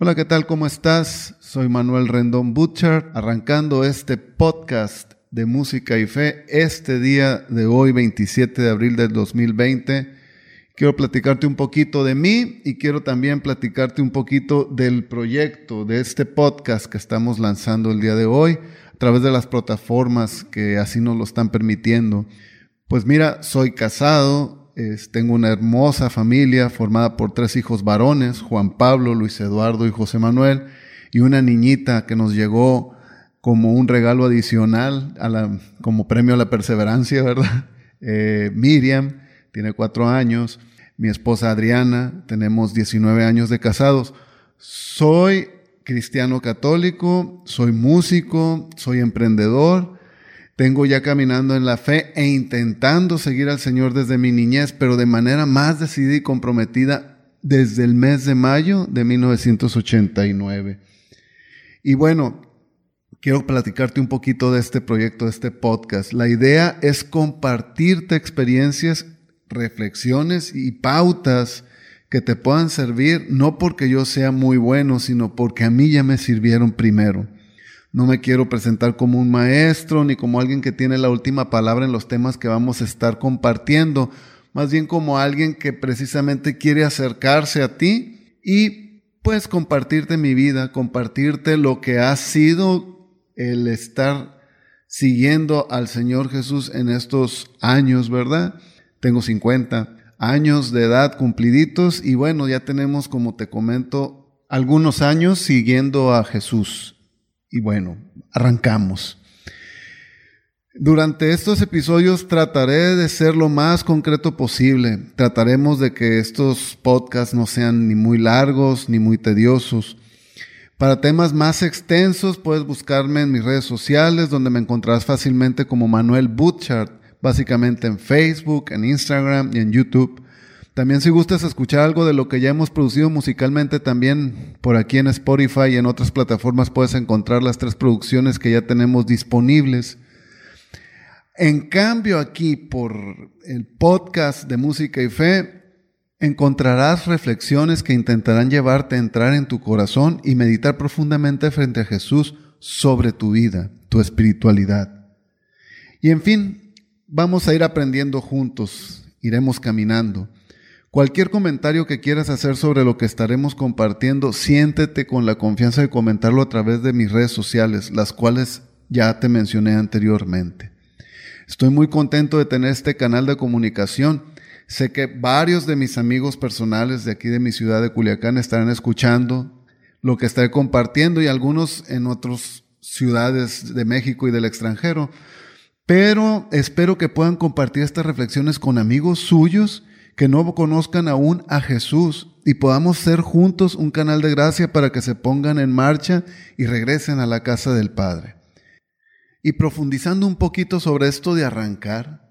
Hola, ¿qué tal? ¿Cómo estás? Soy Manuel Rendón Butcher, arrancando este podcast de música y fe este día de hoy, 27 de abril del 2020. Quiero platicarte un poquito de mí y quiero también platicarte un poquito del proyecto de este podcast que estamos lanzando el día de hoy a través de las plataformas que así nos lo están permitiendo. Pues mira, soy casado, tengo una hermosa familia formada por tres hijos varones, Juan Pablo, Luis Eduardo y José Manuel, y una niñita que nos llegó como un regalo adicional como premio a la perseverancia, ¿verdad? Eh, Miriam tiene cuatro años, mi esposa Adriana, tenemos 19 años de casados. Soy cristiano católico, soy músico, soy emprendedor tengo ya caminando en la fe e intentando seguir al Señor desde mi niñez, pero de manera más decidida y comprometida desde el mes de mayo de 1989. Y bueno, quiero platicarte un poquito de este proyecto, de este podcast. La idea es compartirte experiencias, reflexiones y pautas que te puedan servir, no porque yo sea muy bueno, sino porque a mí ya me sirvieron primero. No me quiero presentar como un maestro ni como alguien que tiene la última palabra en los temas que vamos a estar compartiendo, más bien como alguien que precisamente quiere acercarse a ti y pues compartirte mi vida, compartirte lo que ha sido el estar siguiendo al Señor Jesús en estos años, ¿verdad? Tengo 50 años de edad cumpliditos y bueno, ya tenemos, como te comento, algunos años siguiendo a Jesús. Y bueno, arrancamos. Durante estos episodios trataré de ser lo más concreto posible. Trataremos de que estos podcasts no sean ni muy largos ni muy tediosos. Para temas más extensos puedes buscarme en mis redes sociales donde me encontrarás fácilmente como Manuel Butchart, básicamente en Facebook, en Instagram y en YouTube. También si gustas escuchar algo de lo que ya hemos producido musicalmente, también por aquí en Spotify y en otras plataformas puedes encontrar las tres producciones que ya tenemos disponibles. En cambio aquí por el podcast de música y fe, encontrarás reflexiones que intentarán llevarte a entrar en tu corazón y meditar profundamente frente a Jesús sobre tu vida, tu espiritualidad. Y en fin, vamos a ir aprendiendo juntos, iremos caminando. Cualquier comentario que quieras hacer sobre lo que estaremos compartiendo, siéntete con la confianza de comentarlo a través de mis redes sociales, las cuales ya te mencioné anteriormente. Estoy muy contento de tener este canal de comunicación. Sé que varios de mis amigos personales de aquí de mi ciudad de Culiacán estarán escuchando lo que estaré compartiendo y algunos en otras ciudades de México y del extranjero. Pero espero que puedan compartir estas reflexiones con amigos suyos que no conozcan aún a Jesús y podamos ser juntos un canal de gracia para que se pongan en marcha y regresen a la casa del Padre. Y profundizando un poquito sobre esto de arrancar,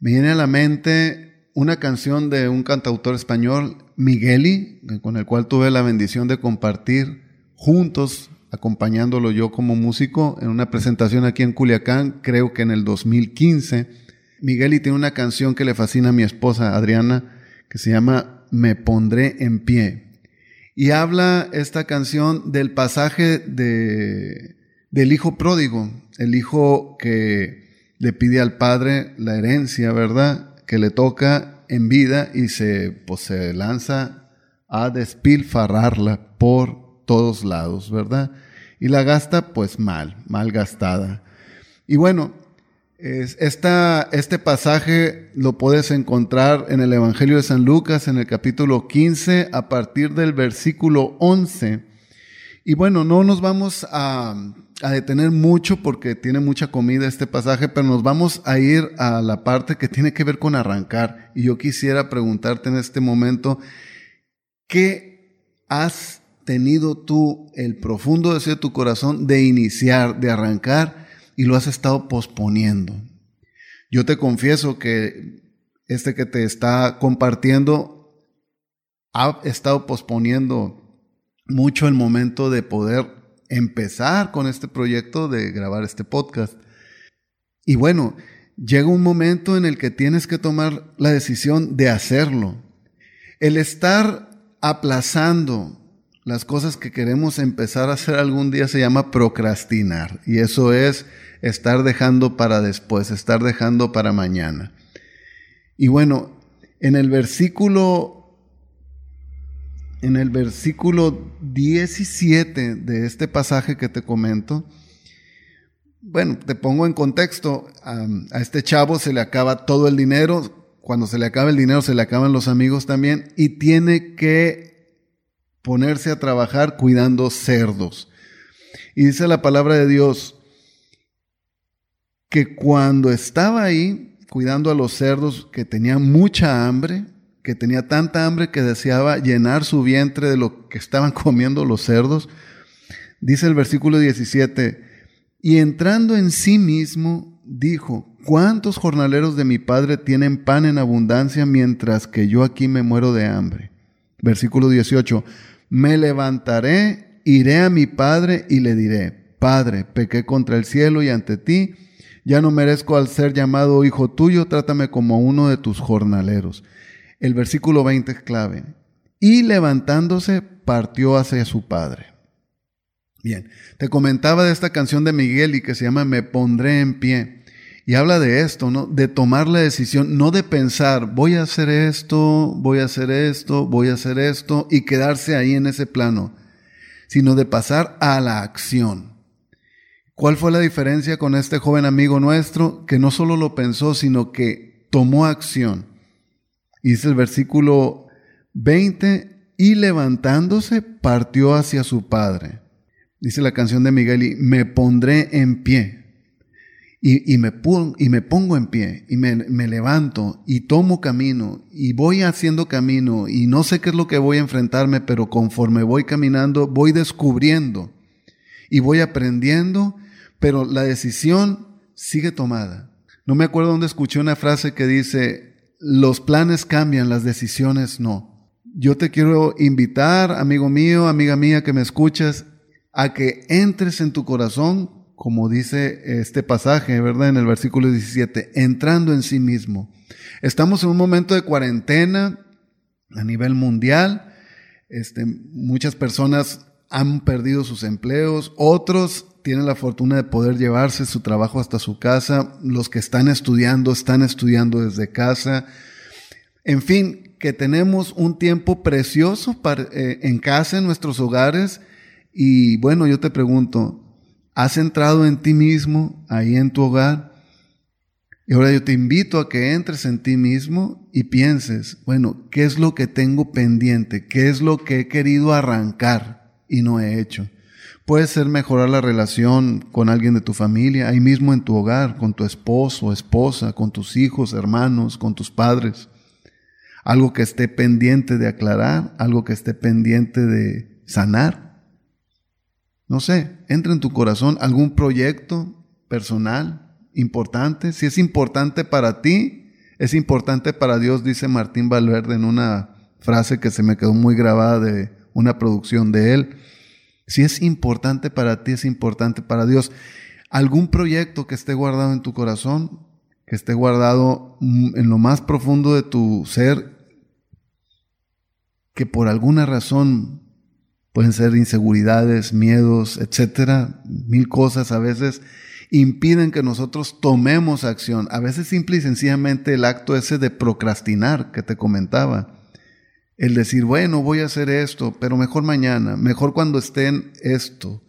me viene a la mente una canción de un cantautor español, Migueli, con el cual tuve la bendición de compartir juntos, acompañándolo yo como músico en una presentación aquí en Culiacán, creo que en el 2015 Miguel y tiene una canción que le fascina a mi esposa Adriana, que se llama Me pondré en pie. Y habla esta canción del pasaje de, del hijo pródigo, el hijo que le pide al padre la herencia, ¿verdad? Que le toca en vida y se, pues, se lanza a despilfarrarla por todos lados, ¿verdad? Y la gasta pues mal, mal gastada. Y bueno, este pasaje lo puedes encontrar en el Evangelio de San Lucas, en el capítulo 15, a partir del versículo 11. Y bueno, no nos vamos a, a detener mucho porque tiene mucha comida este pasaje, pero nos vamos a ir a la parte que tiene que ver con arrancar. Y yo quisiera preguntarte en este momento, ¿qué has tenido tú el profundo deseo de tu corazón de iniciar, de arrancar? Y lo has estado posponiendo. Yo te confieso que este que te está compartiendo ha estado posponiendo mucho el momento de poder empezar con este proyecto de grabar este podcast. Y bueno, llega un momento en el que tienes que tomar la decisión de hacerlo. El estar aplazando las cosas que queremos empezar a hacer algún día se llama procrastinar. Y eso es estar dejando para después, estar dejando para mañana. Y bueno, en el versículo en el versículo 17 de este pasaje que te comento, bueno, te pongo en contexto, a, a este chavo se le acaba todo el dinero, cuando se le acaba el dinero se le acaban los amigos también y tiene que ponerse a trabajar cuidando cerdos. Y dice la palabra de Dios que cuando estaba ahí cuidando a los cerdos que tenía mucha hambre, que tenía tanta hambre que deseaba llenar su vientre de lo que estaban comiendo los cerdos, dice el versículo 17, y entrando en sí mismo, dijo, ¿cuántos jornaleros de mi padre tienen pan en abundancia mientras que yo aquí me muero de hambre? Versículo 18, me levantaré, iré a mi padre y le diré, Padre, pequé contra el cielo y ante ti, ya no merezco al ser llamado hijo tuyo, trátame como uno de tus jornaleros. El versículo 20 es clave. Y levantándose, partió hacia su padre. Bien, te comentaba de esta canción de Miguel y que se llama Me pondré en pie. Y habla de esto, ¿no? De tomar la decisión, no de pensar, voy a hacer esto, voy a hacer esto, voy a hacer esto, y quedarse ahí en ese plano, sino de pasar a la acción. ¿Cuál fue la diferencia con este joven amigo nuestro? Que no solo lo pensó, sino que tomó acción. Dice el versículo 20, y levantándose partió hacia su padre. Dice la canción de Miguel, y me pondré en pie. Y, me, y me, pongo en pie, y me, me levanto, y tomo camino, y voy haciendo camino, y no sé qué es lo que voy a enfrentarme, pero conforme voy caminando, voy descubriendo, y voy aprendiendo, pero la decisión sigue tomada. No me acuerdo dónde escuché una frase que dice, los planes cambian, las decisiones no. Yo te quiero invitar, amigo mío, amiga mía que me escuchas, a que entres en tu corazón, como dice este pasaje, ¿verdad? En el versículo 17, entrando en sí mismo. Estamos en un momento de cuarentena a nivel mundial. Este, muchas personas han perdido sus empleos, otros tienen la fortuna de poder llevarse su trabajo hasta su casa, los que están estudiando están estudiando desde casa. En fin, que tenemos un tiempo precioso eh, en casa, en nuestros hogares. Y bueno, yo te pregunto, ¿has entrado en ti mismo, ahí en tu hogar? Y ahora yo te invito a que entres en ti mismo y pienses, bueno, ¿qué es lo que tengo pendiente? ¿Qué es lo que he querido arrancar y no he hecho? Puede ser mejorar la relación con alguien de tu familia, ahí mismo en tu hogar, con tu esposo, esposa, con tus hijos, hermanos, con tus padres. Algo que esté pendiente de aclarar, algo que esté pendiente de sanar. No sé, entra en tu corazón algún proyecto personal importante. Si es importante para ti, es importante para Dios, dice Martín Valverde en una frase que se me quedó muy grabada de una producción de él. Si es importante para ti, es importante para Dios. Algún proyecto que esté guardado en tu corazón, que esté guardado en lo más profundo de tu ser, que por alguna razón pueden ser inseguridades, miedos, etcétera, mil cosas a veces impiden que nosotros tomemos acción. A veces simple y sencillamente el acto ese de procrastinar que te comentaba el decir, bueno, voy a hacer esto, pero mejor mañana, mejor cuando estén esto,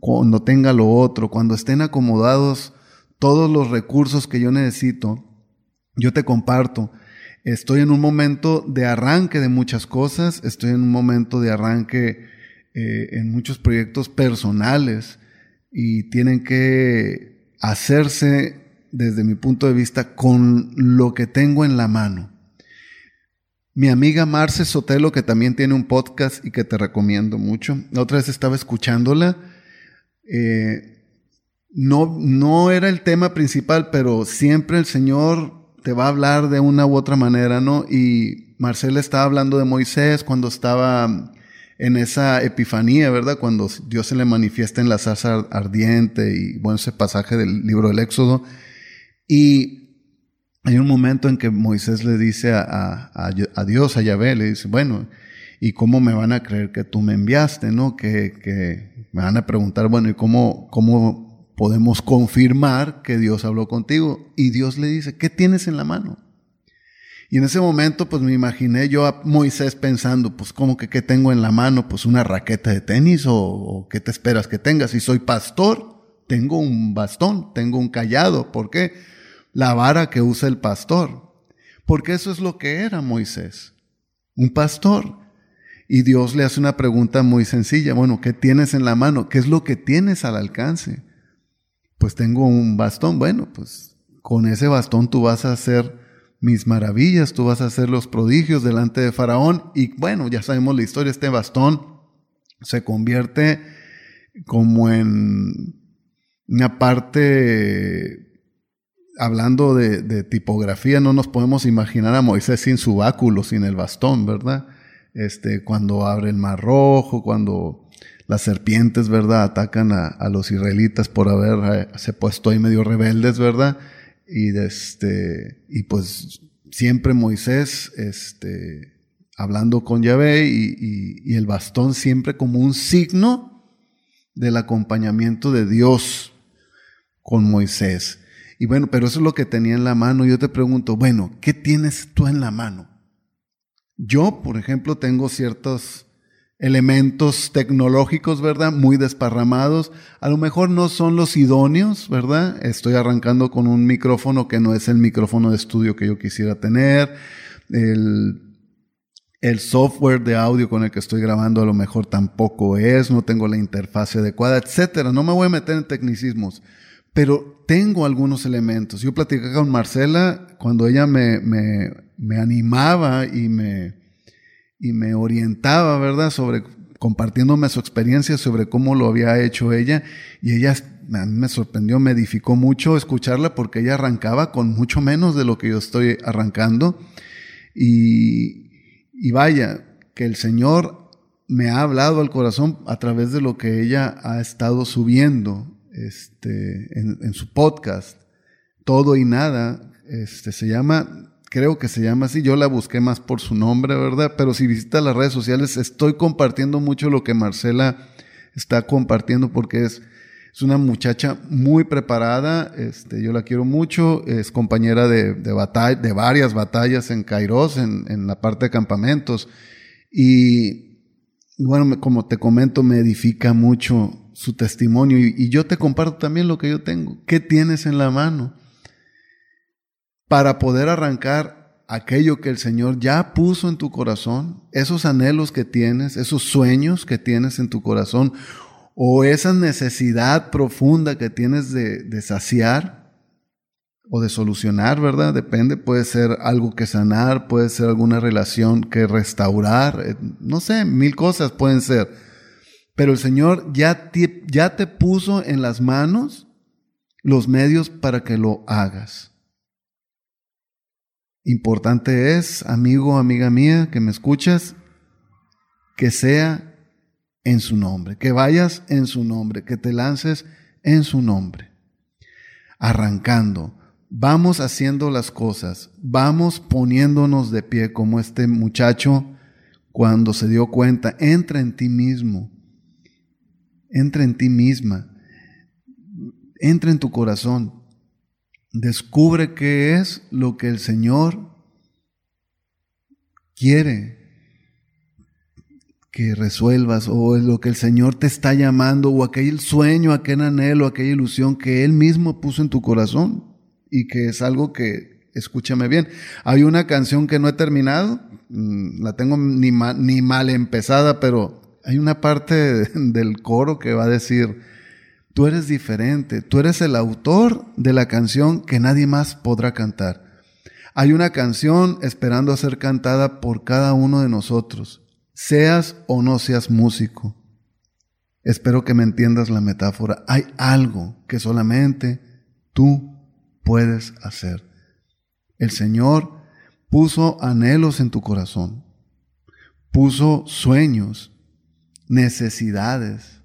cuando tenga lo otro, cuando estén acomodados todos los recursos que yo necesito, yo te comparto. Estoy en un momento de arranque de muchas cosas, estoy en un momento de arranque eh, en muchos proyectos personales y tienen que hacerse desde mi punto de vista con lo que tengo en la mano. Mi amiga Marce Sotelo, que también tiene un podcast y que te recomiendo mucho. Otra vez estaba escuchándola. Eh, no, no era el tema principal, pero siempre el Señor te va a hablar de una u otra manera, ¿no? Y Marcela estaba hablando de Moisés cuando estaba en esa epifanía, ¿verdad? Cuando Dios se le manifiesta en la zarza ardiente y bueno, ese pasaje del libro del Éxodo. Y hay un momento en que Moisés le dice a, Dios, a Yahvé, le dice, bueno, ¿Y cómo me van a creer que tú me enviaste, no? Que, que me van a preguntar, bueno, ¿y cómo, cómo podemos confirmar que Dios habló contigo? Y Dios le dice, ¿qué tienes en la mano? Y en ese momento, pues me imaginé yo a Moisés pensando, pues, ¿cómo que qué tengo en la mano? Pues una raqueta de tenis o, o qué te esperas que tengas. Si soy pastor, tengo un bastón, tengo un callado. ¿Por qué? La vara que usa el pastor. Porque eso es lo que era Moisés, un pastor. Y Dios le hace una pregunta muy sencilla. Bueno, ¿qué tienes en la mano? ¿Qué es lo que tienes al alcance? Pues tengo un bastón. Bueno, pues con ese bastón tú vas a hacer mis maravillas, tú vas a hacer los prodigios delante de Faraón. Y bueno, ya sabemos la historia, este bastón se convierte como en una parte hablando de, tipografía, no nos podemos imaginar a Moisés sin su báculo, sin el bastón, ¿verdad? Este, cuando abre el mar rojo, cuando las serpientes, ¿verdad?, atacan a, los israelitas por haberse eh, puesto ahí medio rebeldes, ¿verdad? Y, este, y pues siempre Moisés, este, hablando con Yahvé y, y el bastón siempre como un signo del acompañamiento de Dios con Moisés. Y bueno, pero eso es lo que tenía en la mano. Yo te pregunto, bueno, ¿qué tienes tú en la mano? Yo, por ejemplo, tengo ciertos elementos tecnológicos, ¿verdad? Muy desparramados. A lo mejor no son los idóneos, ¿verdad? Estoy arrancando con un micrófono que no es el micrófono de estudio que yo quisiera tener. El, software de audio con el que estoy grabando a lo mejor tampoco es, no tengo la interfaz adecuada, etcétera. No me voy a meter en tecnicismos pero tengo algunos elementos. Yo platicé con Marcela cuando ella me, me animaba y me, y me orientaba, ¿verdad? Sobre compartiéndome su experiencia sobre cómo lo había hecho ella. Y ella a mí me sorprendió, me edificó mucho escucharla porque ella arrancaba con mucho menos de lo que yo estoy arrancando. Y, y vaya, que el Señor me ha hablado al corazón a través de lo que ella ha estado subiendo este, en, su podcast, Todo y Nada, este, se llama, creo que se llama así, yo la busqué más por su nombre, ¿verdad? Pero si visitas las redes sociales, estoy compartiendo mucho lo que Marcela está compartiendo porque es, es una muchacha muy preparada, este, yo la quiero mucho, es compañera de, de, de varias batallas en Kairos, en, en la parte de campamentos. Y bueno, como te comento, me edifica mucho su testimonio y, yo te comparto también lo que yo tengo. ¿Qué tienes en la mano? Para poder arrancar aquello que el Señor ya puso en tu corazón, esos anhelos que tienes, esos sueños que tienes en tu corazón, o esa necesidad profunda que tienes de, saciar o de solucionar, ¿verdad? Depende, puede ser algo que sanar, puede ser alguna relación que restaurar, eh, no sé, mil cosas pueden ser. Pero el Señor ya te puso en las manos los medios para que lo hagas. Importante es, amigo, amiga mía, que me escuchas, que sea en su nombre, que vayas en su nombre, que te lances en su nombre. Arrancando, vamos haciendo las cosas, vamos poniéndonos de pie como este muchacho cuando se dio cuenta, entra en ti mismo, entra en ti misma, entra en tu corazón, descubre qué es lo que el Señor quiere que resuelvas o lo que el Señor te está llamando o aquel sueño, aquel anhelo, aquella ilusión que Él mismo puso en tu corazón y que es algo que, escúchame bien, hay una canción que no he terminado, mm, la tengo ni mal empezada, pero hay una parte del coro que va a decir, tú eres diferente, tú eres el autor de la canción que nadie más podrá cantar. Hay una canción esperando a ser cantada por cada uno de nosotros, seas o no seas músico. Espero que me entiendas la metáfora. Hay algo que solamente tú puedes hacer. El Señor puso anhelos en tu corazón, puso sueños necesidades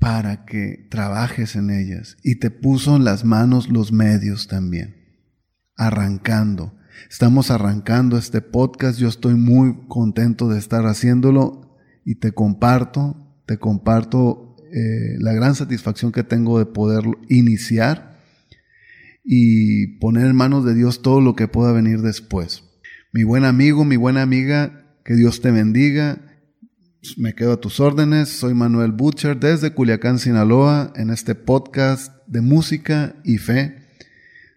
para que trabajes en ellas y te puso en las manos los medios también, arrancando, Estamos arrancando este podcast, yo estoy muy contento de estar haciéndolo y te comparto, te comparto eh, la gran satisfacción que tengo de poder iniciar y poner en manos de Dios todo lo que pueda venir después. Mi buen amigo, mi buena amiga, que Dios te bendiga. Me quedo a tus órdenes. Soy Manuel Butcher desde Culiacán, Sinaloa, en este podcast de música y fe.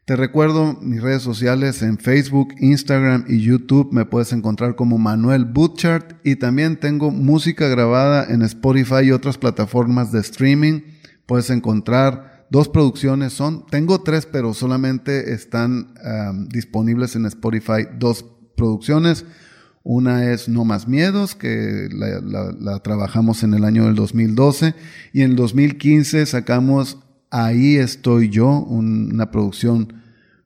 Te recuerdo mis redes sociales en Facebook, Instagram y YouTube. Me puedes encontrar como Manuel Butchart y también tengo música grabada en Spotify y otras plataformas de streaming. Puedes encontrar dos producciones. Son, tengo tres, pero solamente están disponibles en Spotify dos producciones. Una es No Más Miedos, que la, trabajamos en el año del 2012. Y en el 2015 sacamos Ahí estoy yo, una producción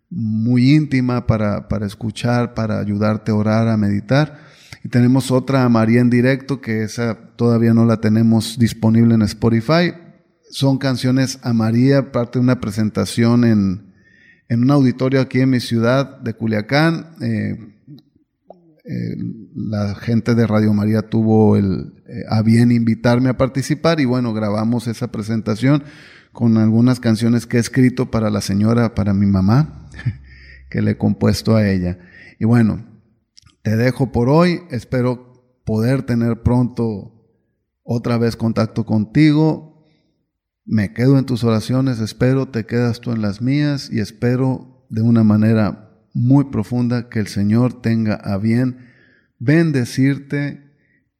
muy íntima para, para escuchar, para ayudarte a orar, a meditar. Y tenemos otra María en directo, que esa todavía no la tenemos disponible en Spotify. Son canciones a María, parte de una presentación en, en un auditorio aquí en mi ciudad de Culiacán. Eh, la gente de Radio María tuvo el, eh, a bien invitarme a participar y bueno, grabamos esa presentación con algunas canciones que he escrito para la señora, para mi mamá, que le he compuesto a ella. Y bueno, te dejo por hoy, espero poder tener pronto otra vez contacto contigo. Me quedo en tus oraciones, espero te quedas tú en las mías y espero de una manera muy profunda que el Señor tenga a bien bendecirte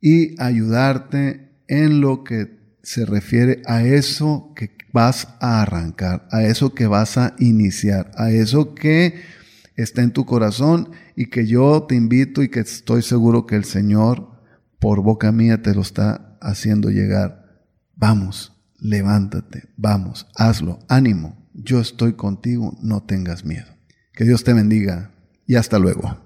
y ayudarte en lo que se refiere a eso que vas a arrancar, a eso que vas a iniciar, a eso que está en tu corazón y que yo te invito y que estoy seguro que el Señor por boca mía te lo está haciendo llegar. Vamos, levántate, vamos, hazlo, ánimo, yo estoy contigo, no tengas miedo. Que Dios te bendiga y hasta luego.